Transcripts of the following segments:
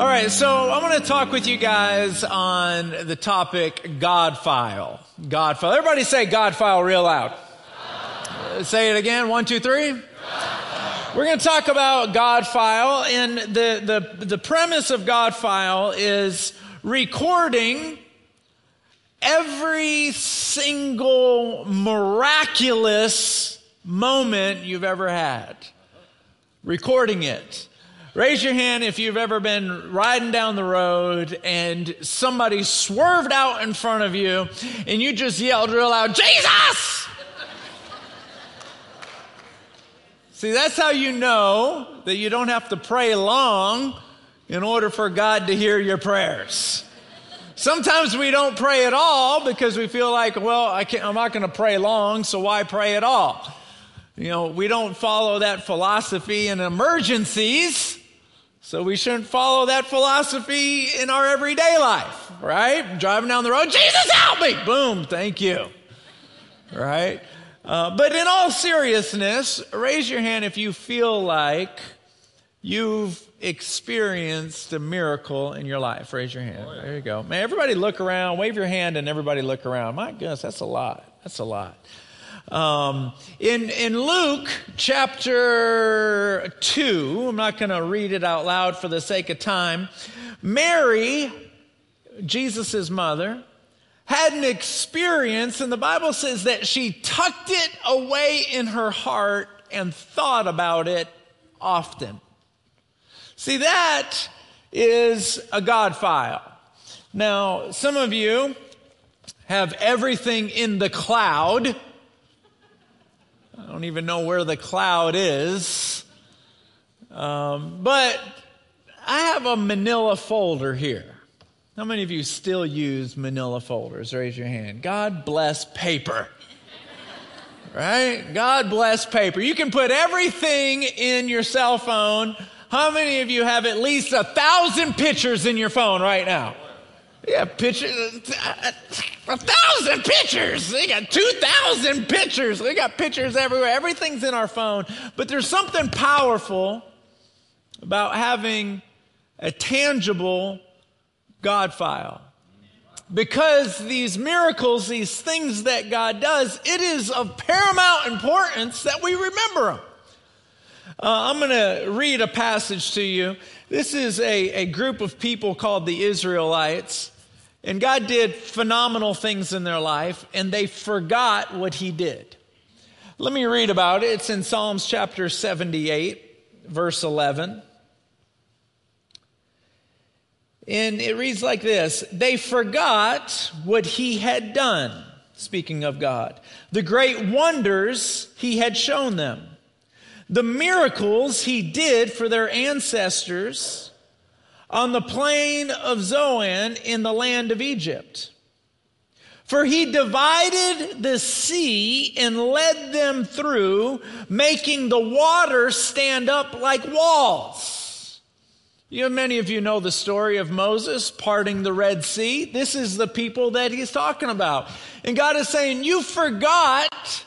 All right, so I want to talk with you guys on the topic God file. God file. Everybody say God file real loud. Uh, say it again. One, two, three. We're going to talk about God file, and the, the, the premise of God file is recording every single miraculous moment you've ever had. Recording it. Raise your hand if you've ever been riding down the road and somebody swerved out in front of you and you just yelled real loud, Jesus! See, that's how you know that you don't have to pray long in order for God to hear your prayers. Sometimes we don't pray at all because we feel like, well, I am not going to pray long, so why pray at all? You know, we don't follow that philosophy in emergencies. So we shouldn't follow that philosophy in our everyday life, right? Driving down the road, Jesus help me! Boom, thank you. Right? Uh, but in all seriousness, raise your hand if you feel like you've experienced a miracle in your life. Raise your hand. There you go. Man, everybody look around. Wave your hand and everybody look around. My goodness, that's a lot. That's a lot. Um, in, in Luke chapter 2, I'm not going to read it out loud for the sake of time. Mary, Jesus' mother, had an experience, and the Bible says that she tucked it away in her heart and thought about it often. See, that is a God file. Now, some of you have everything in the cloud don't even know where the cloud is. Um, but I have a manila folder here. How many of you still use manila folders? Raise your hand. God bless paper. right? God bless paper. You can put everything in your cell phone. How many of you have at least a thousand pictures in your phone right now? Yeah, pictures. A thousand pictures. They got 2,000 pictures. They got pictures everywhere. Everything's in our phone. But there's something powerful about having a tangible God file. Because these miracles, these things that God does, it is of paramount importance that we remember them. Uh, I'm going to read a passage to you. This is a, a group of people called the Israelites. And God did phenomenal things in their life, and they forgot what He did. Let me read about it. It's in Psalms chapter 78, verse 11. And it reads like this They forgot what He had done, speaking of God, the great wonders He had shown them, the miracles He did for their ancestors on the plain of Zoan in the land of Egypt. For he divided the sea and led them through, making the water stand up like walls. You many of you know the story of Moses parting the Red Sea. This is the people that he's talking about. And God is saying, You forgot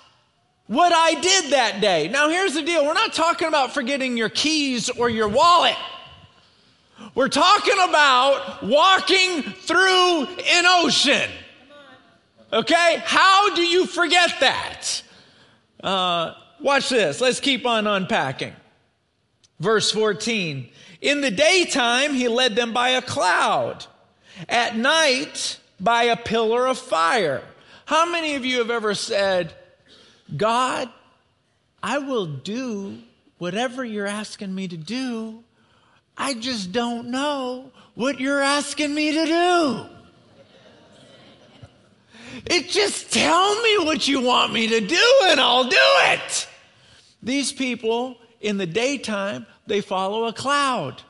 what I did that day. Now, here's the deal we're not talking about forgetting your keys or your wallet. We're talking about walking through an ocean. Okay? How do you forget that? Uh, watch this. Let's keep on unpacking. Verse 14. In the daytime, he led them by a cloud. At night, by a pillar of fire. How many of you have ever said, God, I will do whatever you're asking me to do I just don't know what you're asking me to do. It just tell me what you want me to do and I'll do it. These people in the daytime, they follow a cloud.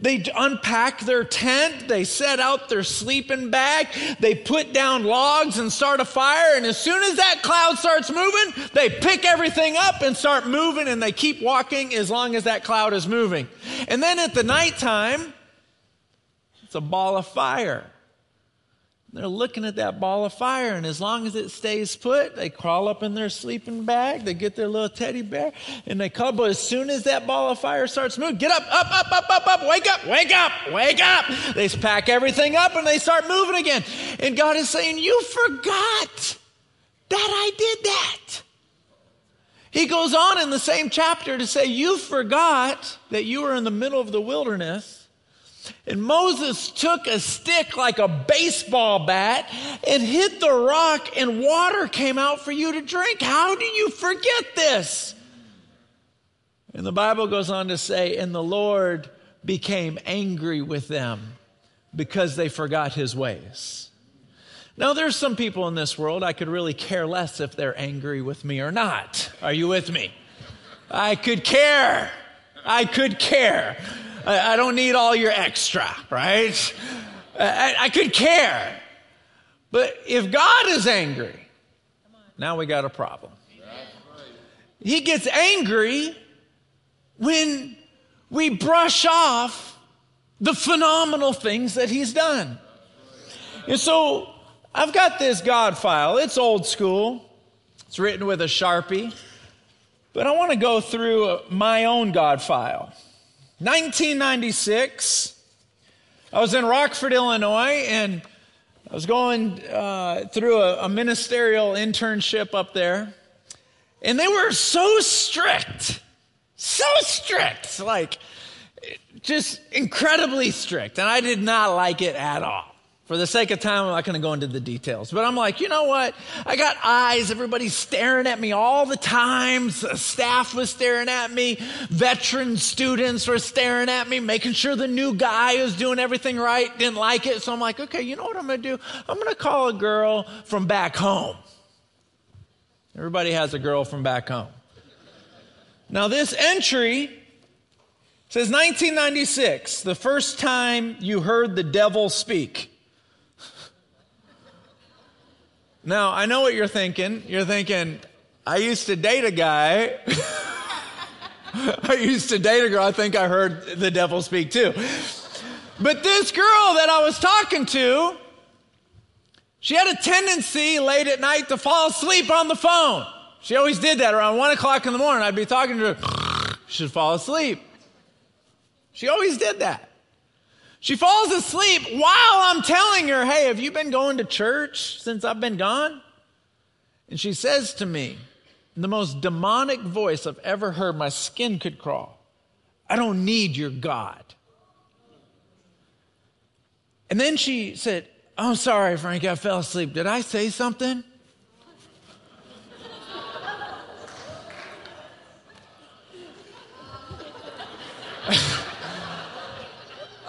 They unpack their tent, they set out their sleeping bag, they put down logs and start a fire, and as soon as that cloud starts moving, they pick everything up and start moving, and they keep walking as long as that cloud is moving. And then at the nighttime, it's a ball of fire. They're looking at that ball of fire, and as long as it stays put, they crawl up in their sleeping bag, they get their little teddy bear, and they cuddle. But as soon as that ball of fire starts moving, get up, up, up, up, up, up, wake up, wake up, wake up. They pack everything up and they start moving again. And God is saying, You forgot that I did that. He goes on in the same chapter to say, You forgot that you were in the middle of the wilderness and Moses took a stick like a baseball bat and hit the rock, and water came out for you to drink. How do you forget this? And the Bible goes on to say, And the Lord became angry with them because they forgot his ways. Now, there's some people in this world I could really care less if they're angry with me or not. Are you with me? I could care. I could care. I, I don't need all your extra, right? I, I could care. But if God is angry, now we got a problem. He gets angry when we brush off the phenomenal things that he's done. And so I've got this God file. It's old school. It's written with a Sharpie. But I want to go through my own God file. 1996, I was in Rockford, Illinois, and I was going uh, through a, a ministerial internship up there. And they were so strict, so strict, like just incredibly strict. And I did not like it at all. For the sake of time, I'm not going to go into the details. But I'm like, you know what? I got eyes. Everybody's staring at me all the time. Staff was staring at me. Veteran students were staring at me, making sure the new guy was doing everything right. Didn't like it. So I'm like, okay, you know what I'm going to do? I'm going to call a girl from back home. Everybody has a girl from back home. Now, this entry says 1996, the first time you heard the devil speak. Now, I know what you're thinking. You're thinking, I used to date a guy. I used to date a girl. I think I heard the devil speak too. But this girl that I was talking to, she had a tendency late at night to fall asleep on the phone. She always did that around one o'clock in the morning. I'd be talking to her. She'd fall asleep. She always did that. She falls asleep while I'm telling her, Hey, have you been going to church since I've been gone? And she says to me, in the most demonic voice I've ever heard, my skin could crawl. I don't need your God. And then she said, I'm oh, sorry, Frank, I fell asleep. Did I say something?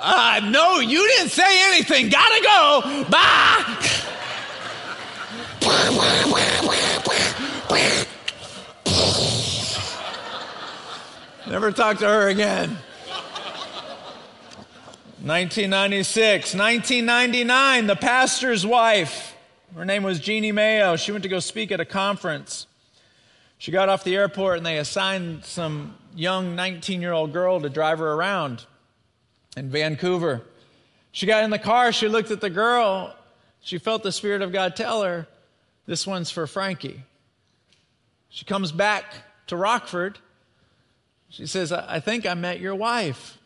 Uh, no, you didn't say anything. Gotta go. Bye. Never talk to her again. 1996, 1999, the pastor's wife, her name was Jeannie Mayo. She went to go speak at a conference. She got off the airport and they assigned some young 19 year old girl to drive her around in Vancouver. She got in the car, she looked at the girl, she felt the Spirit of God tell her, This one's for Frankie. She comes back to Rockford. She says, I think I met your wife.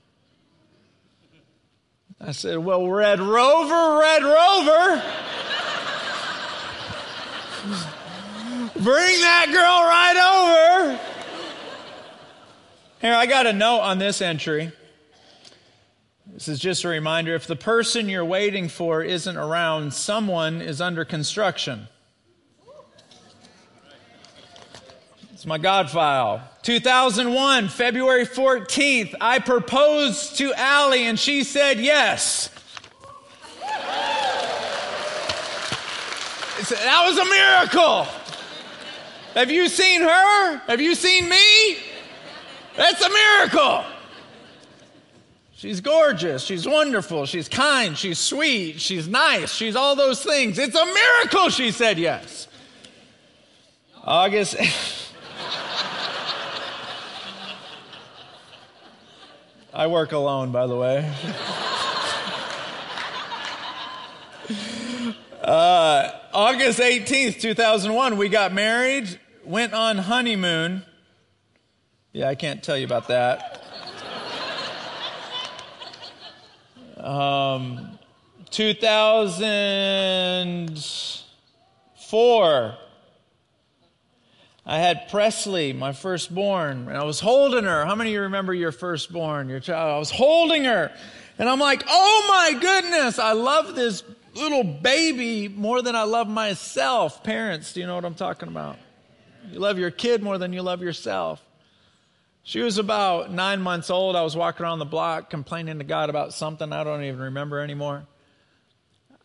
I said, Well, Red Rover, Red Rover. Bring that girl right over. Here, I got a note on this entry. This is just a reminder if the person you're waiting for isn't around, someone is under construction. It's my God file. 2001, February 14th, I proposed to Allie and she said yes. That was a miracle. Have you seen her? Have you seen me? That's a miracle. She's gorgeous. She's wonderful. She's kind. She's sweet. She's nice. She's all those things. It's a miracle she said yes. August. I work alone, by the way. Uh, August 18th, 2001, we got married, went on honeymoon. Yeah, I can't tell you about that. Um, 2004, I had Presley, my firstborn, and I was holding her. How many of you remember your firstborn, your child? I was holding her, and I'm like, oh my goodness, I love this little baby more than I love myself. Parents, do you know what I'm talking about? You love your kid more than you love yourself. She was about nine months old. I was walking around the block complaining to God about something I don't even remember anymore.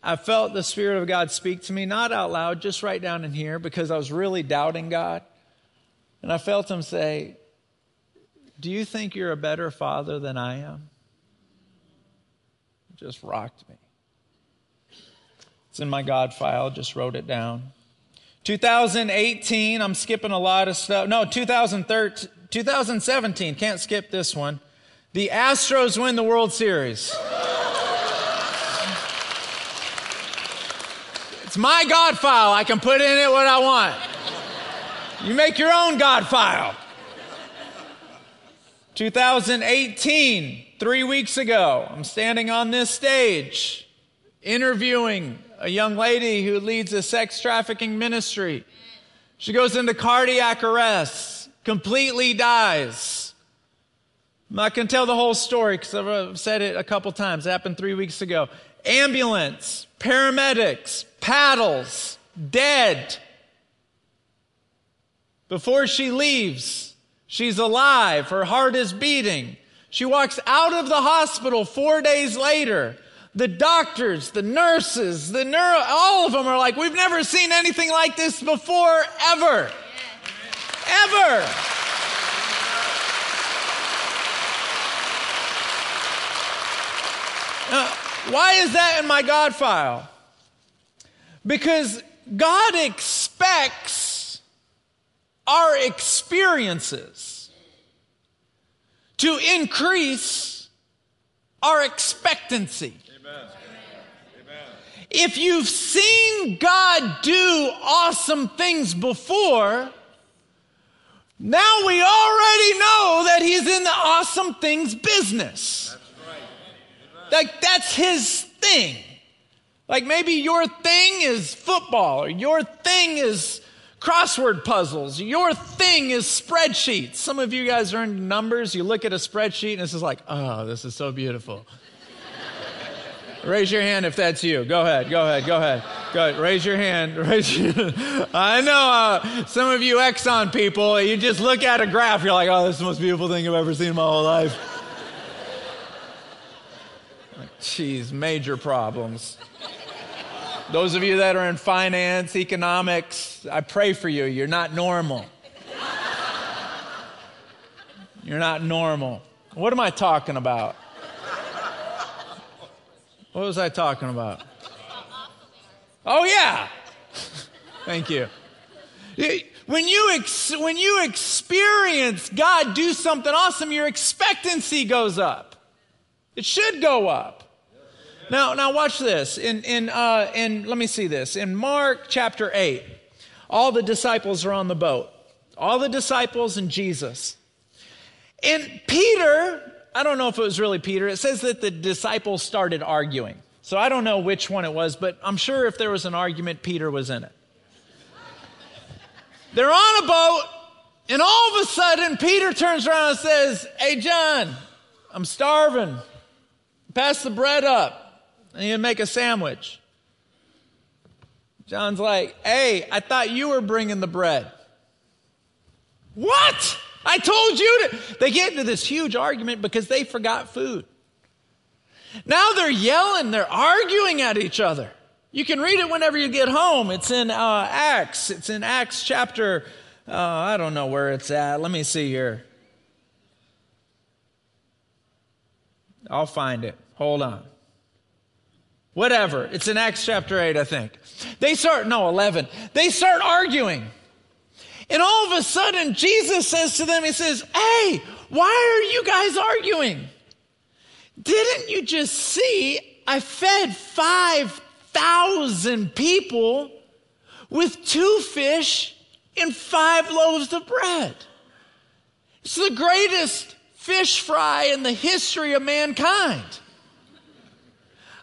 I felt the Spirit of God speak to me, not out loud, just right down in here, because I was really doubting God. And I felt Him say, Do you think you're a better father than I am? It just rocked me. It's in my God file, just wrote it down. 2018, I'm skipping a lot of stuff. No, 2013. 2017, can't skip this one. The Astros win the World Series. It's my God file. I can put in it what I want. You make your own God file. 2018, three weeks ago, I'm standing on this stage interviewing a young lady who leads a sex trafficking ministry. She goes into cardiac arrest completely dies. I'm not going to tell the whole story because I've uh, said it a couple times. It happened three weeks ago. Ambulance, paramedics, paddles, dead. Before she leaves, she's alive. Her heart is beating. She walks out of the hospital four days later. The doctors, the nurses, the neuro, all of them are like, we've never seen anything like this before, ever ever. Now, why is that in my God file? Because God expects our experiences to increase our expectancy. If you've seen God do awesome things before, now we already know that he's in the awesome things business. That's right. Like that's his thing. Like maybe your thing is football, or your thing is crossword puzzles, your thing is spreadsheets. Some of you guys are in numbers, you look at a spreadsheet and it's just like, oh, this is so beautiful. Raise your hand if that's you. Go ahead, go ahead, go ahead. Go ahead. Raise your hand. Raise your I know uh, some of you Exxon people, you just look at a graph, you're like, oh, this is the most beautiful thing I've ever seen in my whole life. Jeez, major problems. Those of you that are in finance, economics, I pray for you. You're not normal. You're not normal. What am I talking about? What was I talking about? Oh, yeah. Thank you. When you, ex- when you experience God do something awesome, your expectancy goes up. It should go up. Now, now watch this. In, in, uh, in, let me see this. In Mark chapter 8, all the disciples are on the boat. All the disciples and Jesus. And Peter I don't know if it was really Peter. It says that the disciples started arguing. So I don't know which one it was, but I'm sure if there was an argument, Peter was in it. They're on a boat, and all of a sudden, Peter turns around and says, Hey, John, I'm starving. Pass the bread up. I need to make a sandwich. John's like, Hey, I thought you were bringing the bread. What? I told you to. They get into this huge argument because they forgot food. Now they're yelling, they're arguing at each other. You can read it whenever you get home. It's in uh, Acts. It's in Acts chapter, uh, I don't know where it's at. Let me see here. I'll find it. Hold on. Whatever. It's in Acts chapter 8, I think. They start, no, 11. They start arguing. And all of a sudden, Jesus says to them, He says, Hey, why are you guys arguing? Didn't you just see I fed 5,000 people with two fish and five loaves of bread. It's the greatest fish fry in the history of mankind.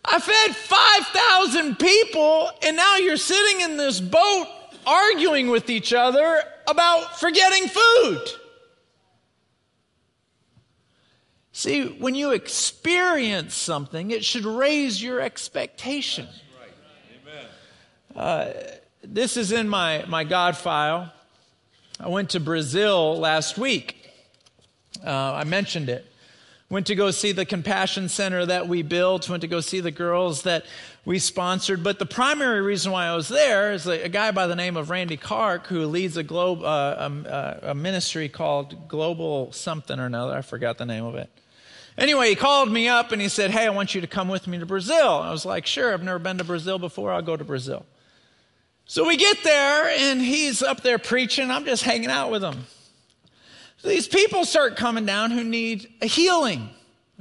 I fed 5,000 people, and now you're sitting in this boat arguing with each other about forgetting food. See, when you experience something, it should raise your expectation. Uh, this is in my, my God file. I went to Brazil last week. Uh, I mentioned it. Went to go see the compassion center that we built, went to go see the girls that we sponsored. But the primary reason why I was there is a, guy by the name of Randy Clark who leads a, globe, uh, a, a ministry called Global Something or Another. I forgot the name of it. Anyway, he called me up and he said, Hey, I want you to come with me to Brazil. I was like, Sure, I've never been to Brazil before. I'll go to Brazil. So we get there and he's up there preaching. I'm just hanging out with him. These people start coming down who need a healing,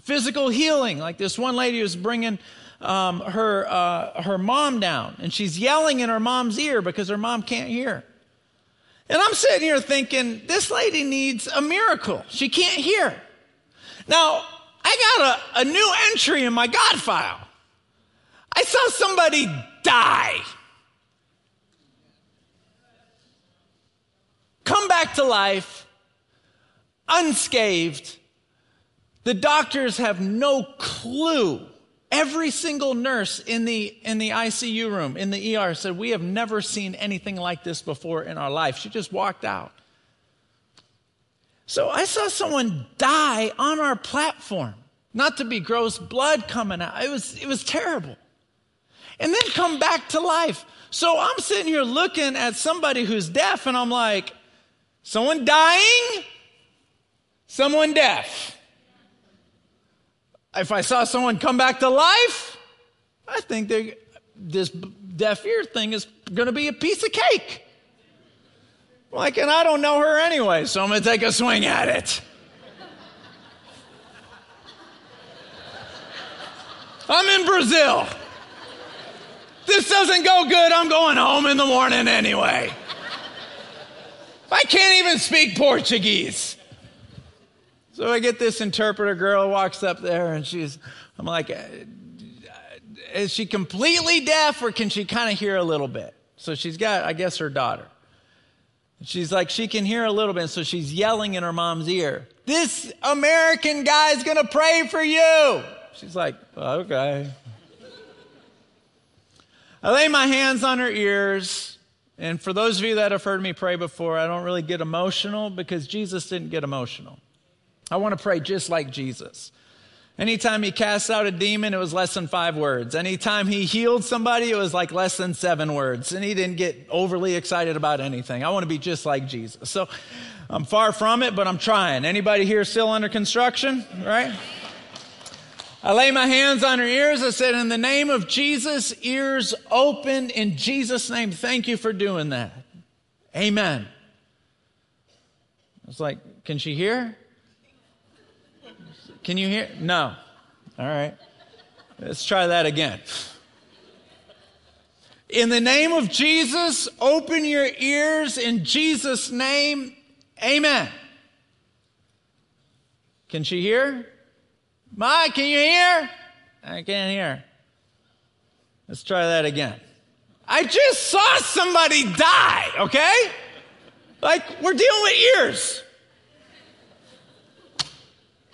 physical healing. Like this one lady was bringing um, her, uh, her mom down and she's yelling in her mom's ear because her mom can't hear. And I'm sitting here thinking, this lady needs a miracle. She can't hear. Now, I got a, a new entry in my God file. I saw somebody die. Come back to life, unscathed. The doctors have no clue. Every single nurse in the, in the ICU room, in the ER, said, We have never seen anything like this before in our life. She just walked out. So I saw someone die on our platform. Not to be gross, blood coming out. It was, it was terrible. And then come back to life. So I'm sitting here looking at somebody who's deaf, and I'm like, someone dying, someone deaf. If I saw someone come back to life, I think this deaf ear thing is going to be a piece of cake. Like, and I don't know her anyway, so I'm going to take a swing at it. I'm in Brazil. This doesn't go good. I'm going home in the morning anyway. I can't even speak Portuguese. So I get this interpreter girl walks up there and she's, I'm like, uh, is she completely deaf or can she kind of hear a little bit? So she's got, I guess, her daughter. She's like, she can hear a little bit, so she's yelling in her mom's ear, This American guy's gonna pray for you. She's like, Okay. I lay my hands on her ears, and for those of you that have heard me pray before, I don't really get emotional because Jesus didn't get emotional. I want to pray just like Jesus. Anytime he cast out a demon, it was less than five words. Anytime he healed somebody, it was like less than seven words. And he didn't get overly excited about anything. I want to be just like Jesus. So I'm far from it, but I'm trying. Anybody here still under construction? Right? I lay my hands on her ears. I said, In the name of Jesus, ears open. In Jesus' name, thank you for doing that. Amen. I was like, Can she hear? Can you hear? No. All right. Let's try that again. In the name of Jesus, open your ears in Jesus' name. Amen. Can she hear? Ma, can you hear? I can't hear. Let's try that again. I just saw somebody die, okay? Like, we're dealing with ears.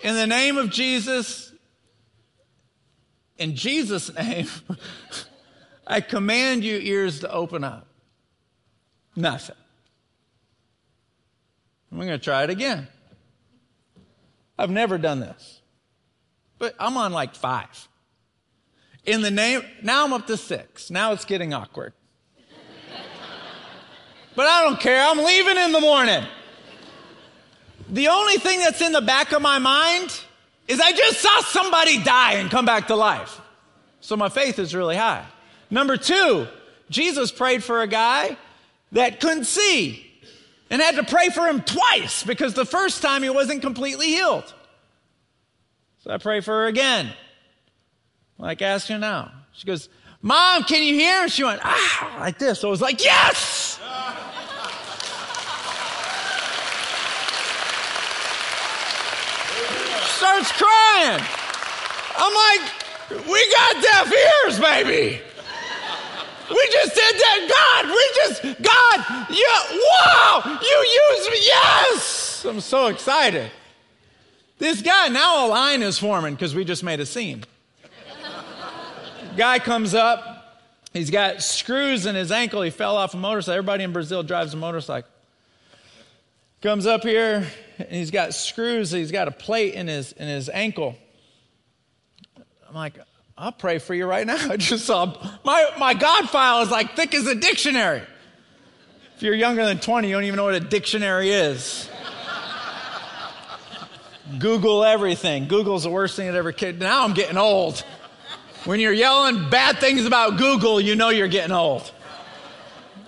In the name of Jesus, in Jesus' name, I command you ears to open up. Nothing. I'm going to try it again. I've never done this, but I'm on like five. In the name, now I'm up to six. Now it's getting awkward. but I don't care. I'm leaving in the morning. The only thing that's in the back of my mind is I just saw somebody die and come back to life. So my faith is really high. Number two, Jesus prayed for a guy that couldn't see and had to pray for him twice because the first time he wasn't completely healed. So I pray for her again. Like, ask her now. She goes, Mom, can you hear? She went, ah, like this. So I was like, yes! Starts crying. I'm like, we got deaf ears, baby. We just did that. God, we just, God, yeah, wow, you used me. Yes. I'm so excited. This guy, now a line is forming because we just made a scene. Guy comes up. He's got screws in his ankle. He fell off a motorcycle. Everybody in Brazil drives a motorcycle. Comes up here and he's got screws. He's got a plate in his in his ankle. I'm like, I'll pray for you right now. I just saw my my God file is like thick as a dictionary. If you're younger than 20, you don't even know what a dictionary is. Google everything. Google's the worst thing that ever kid. Now I'm getting old. When you're yelling bad things about Google, you know you're getting old.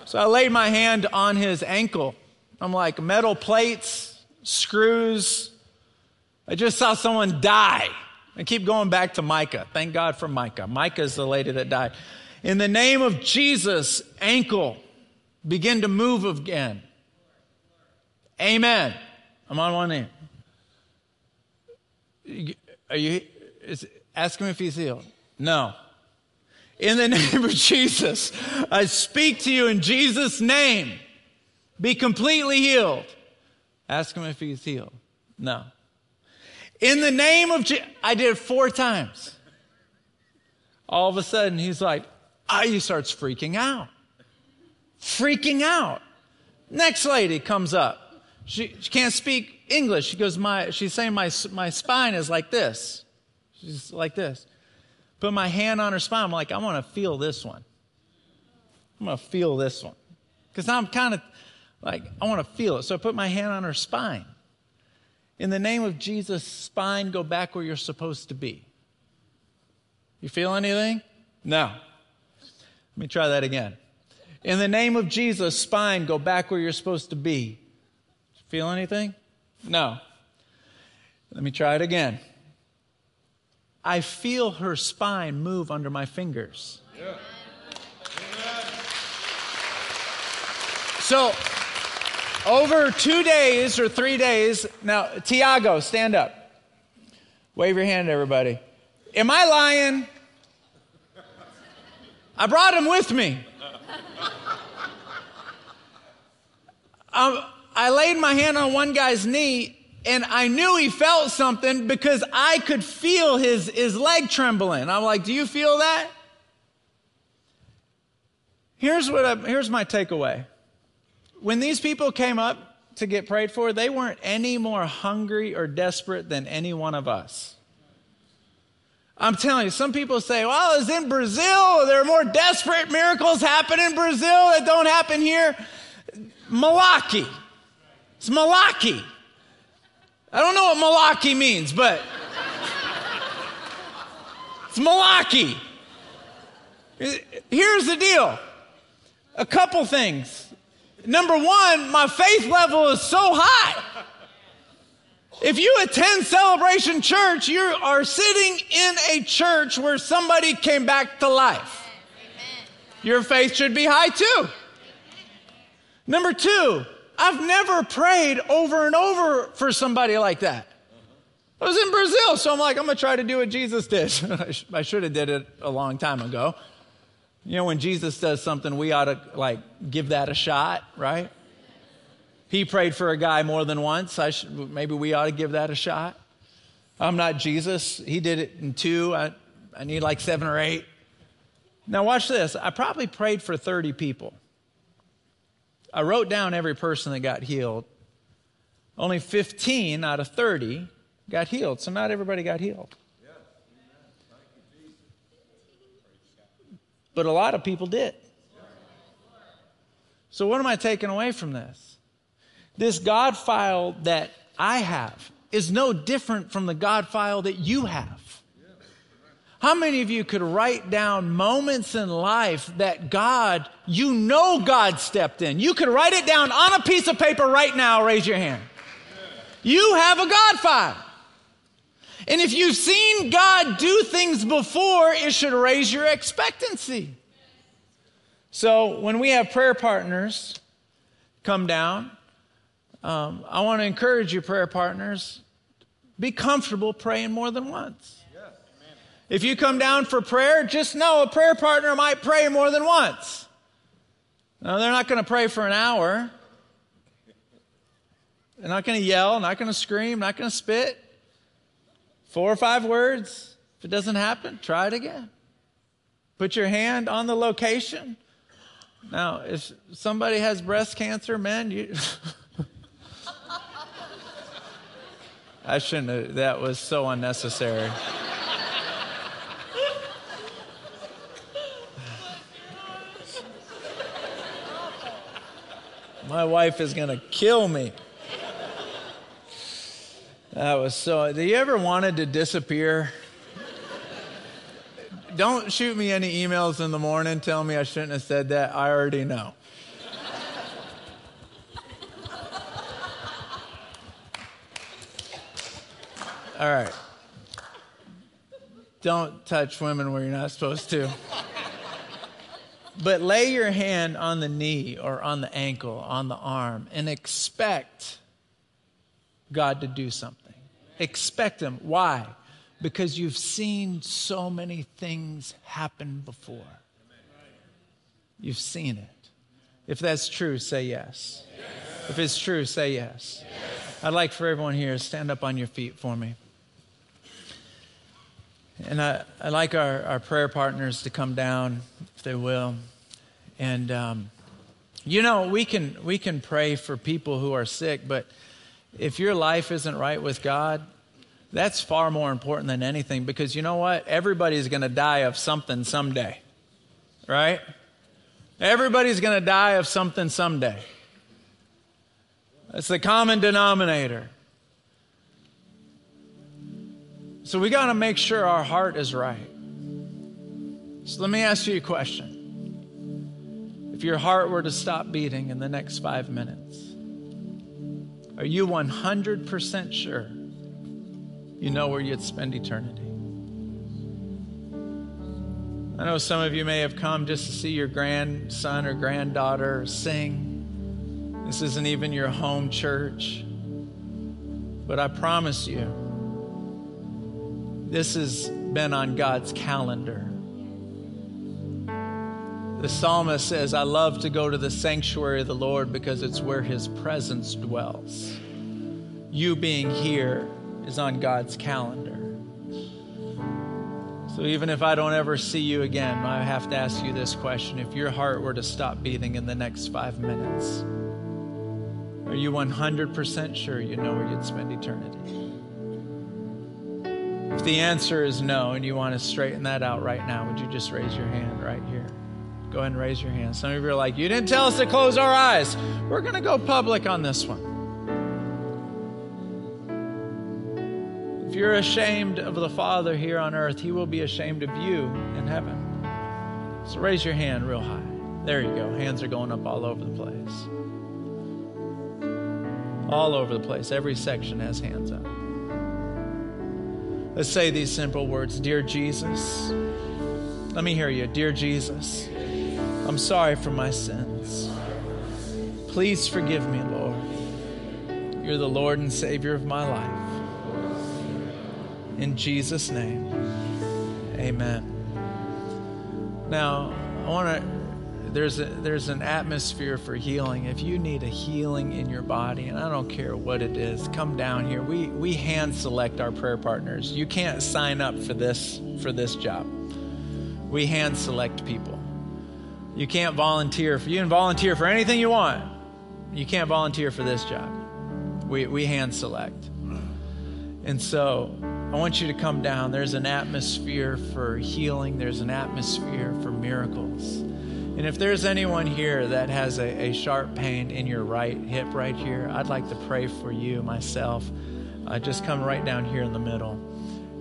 So I laid my hand on his ankle. I'm like, metal plates, screws. I just saw someone die. I keep going back to Micah. Thank God for Micah. Micah is the lady that died. In the name of Jesus, ankle, begin to move again. Amen. I'm on one knee. Are you, is, ask him if he's healed. No. In the name of Jesus, I speak to you in Jesus' name. Be completely healed. Ask him if he's healed. No. In the name of Jesus, I did it four times. All of a sudden, he's like, ah, he starts freaking out. Freaking out. Next lady comes up. She, she can't speak English. She goes, my, she's saying my, my spine is like this. She's like this. Put my hand on her spine. I'm like, I want to feel this one. I'm going to feel this one. Because I'm kind of like, I want to feel it. So I put my hand on her spine. In the name of Jesus, spine, go back where you're supposed to be. You feel anything? No. Let me try that again. In the name of Jesus, spine, go back where you're supposed to be. Feel anything? No. Let me try it again. I feel her spine move under my fingers. Yeah. So, over two days or three days, now, Tiago, stand up. Wave your hand, everybody. Am I lying? I brought him with me. Um, I laid my hand on one guy's knee and I knew he felt something because I could feel his, his leg trembling. I'm like, Do you feel that? Here's, what I, here's my takeaway. When these people came up to get prayed for, they weren't any more hungry or desperate than any one of us. I'm telling you, some people say, well, it's in Brazil. There are more desperate miracles happen in Brazil that don't happen here. Malaki. It's Malaki. I don't know what Malaki means, but it's Malaki. Here's the deal a couple things. Number one, my faith level is so high. If you attend Celebration Church, you are sitting in a church where somebody came back to life. Your faith should be high too. Number two, I've never prayed over and over for somebody like that. I was in Brazil, so I'm like, I'm to try to do what Jesus did. I should have did it a long time ago. You know, when Jesus does something, we ought to like give that a shot, right? He prayed for a guy more than once. I should, maybe we ought to give that a shot. I'm not Jesus. He did it in two. I, I need like seven or eight. Now, watch this. I probably prayed for 30 people. I wrote down every person that got healed. Only 15 out of 30 got healed, so not everybody got healed. But a lot of people did. So, what am I taking away from this? This God file that I have is no different from the God file that you have. How many of you could write down moments in life that God, you know God stepped in? You could write it down on a piece of paper right now, raise your hand. You have a God file. And if you've seen God do things before, it should raise your expectancy. So when we have prayer partners come down, um, I want to encourage you, prayer partners, be comfortable praying more than once. If you come down for prayer, just know a prayer partner might pray more than once. Now, they're not going to pray for an hour. They're not going to yell, not going to scream, not going to spit. Four or five words. If it doesn't happen, try it again. Put your hand on the location. Now, if somebody has breast cancer, man, you. I shouldn't have, that was so unnecessary. My wife is going to kill me. That was so. Do you ever wanted to disappear? Don't shoot me any emails in the morning telling me I shouldn't have said that. I already know. All right. Don't touch women where you're not supposed to. But lay your hand on the knee or on the ankle, on the arm, and expect God to do something. Expect them. Why? Because you've seen so many things happen before. You've seen it. If that's true, say yes. yes. If it's true, say yes. yes. I'd like for everyone here to stand up on your feet for me. And I, I'd like our, our prayer partners to come down, if they will. And, um, you know, we can, we can pray for people who are sick, but if your life isn't right with God, that's far more important than anything because you know what? Everybody's going to die of something someday, right? Everybody's going to die of something someday. That's the common denominator. So we got to make sure our heart is right. So let me ask you a question. If your heart were to stop beating in the next five minutes, are you 100% sure you know where you'd spend eternity? I know some of you may have come just to see your grandson or granddaughter sing. This isn't even your home church. But I promise you, this has been on God's calendar. The psalmist says, I love to go to the sanctuary of the Lord because it's where his presence dwells. You being here is on God's calendar. So even if I don't ever see you again, I have to ask you this question. If your heart were to stop beating in the next five minutes, are you 100% sure you know where you'd spend eternity? If the answer is no and you want to straighten that out right now, would you just raise your hand right here? Go ahead and raise your hand. Some of you are like, You didn't tell us to close our eyes. We're going to go public on this one. If you're ashamed of the Father here on earth, He will be ashamed of you in heaven. So raise your hand real high. There you go. Hands are going up all over the place. All over the place. Every section has hands up. Let's say these simple words Dear Jesus, let me hear you. Dear Jesus, I'm sorry for my sins. Please forgive me, Lord. You're the Lord and Savior of my life. In Jesus' name, amen. Now, I want to there's, there's an atmosphere for healing. If you need a healing in your body, and I don't care what it is, come down here. We, we hand select our prayer partners. You can't sign up for this, for this job. We hand select people. You can't volunteer. For, you can volunteer for anything you want. You can't volunteer for this job. We, we hand select. And so I want you to come down. There's an atmosphere for healing, there's an atmosphere for miracles. And if there's anyone here that has a, a, sharp pain in your right hip right here, I'd like to pray for you myself. Uh, just come right down here in the middle.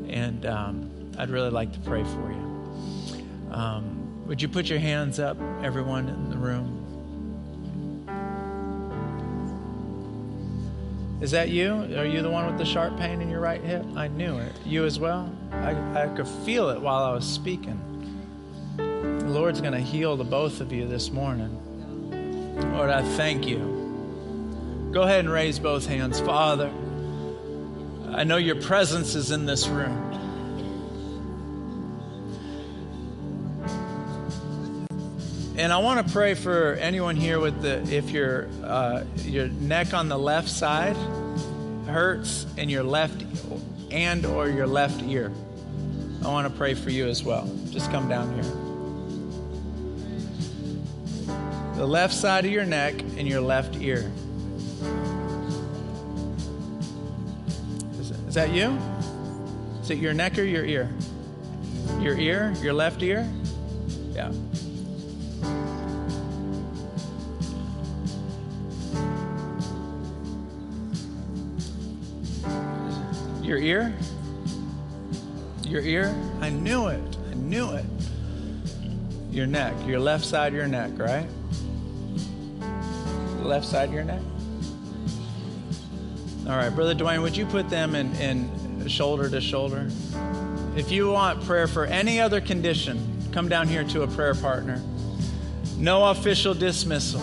And um, I'd really like to pray for you. Um, would you put your hands up, everyone in the room? Is that you? Are you the one with the sharp pain in your right hip? I knew it. You as well? I, I could feel it while I was speaking. The Lord's going to heal the both of you this morning. Lord, I thank you. Go ahead and raise both hands. Father, I know your presence is in this room. And I want to pray for anyone here with the if your uh, your neck on the left side hurts and your left and or your left ear. I want to pray for you as well. Just come down here. The left side of your neck and your left ear. Is, is that you? Is it your neck or your ear? Your ear? Your left ear? Yeah. Your ear? Your ear? I knew it. I knew it. Your neck, your left side of your neck, right? Left side of your neck? All right, Brother Dwayne, would you put them in, in shoulder to shoulder? If you want prayer for any other condition, come down here to a prayer partner. No official dismissal.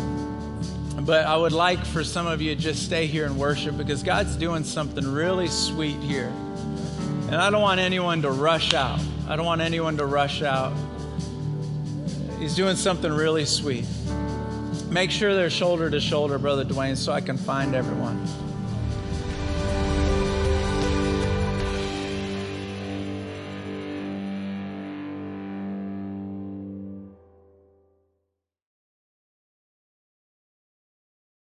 But I would like for some of you to just stay here and worship because God's doing something really sweet here. And I don't want anyone to rush out. I don't want anyone to rush out. He's doing something really sweet. Make sure they're shoulder to shoulder, Brother Dwayne, so I can find everyone.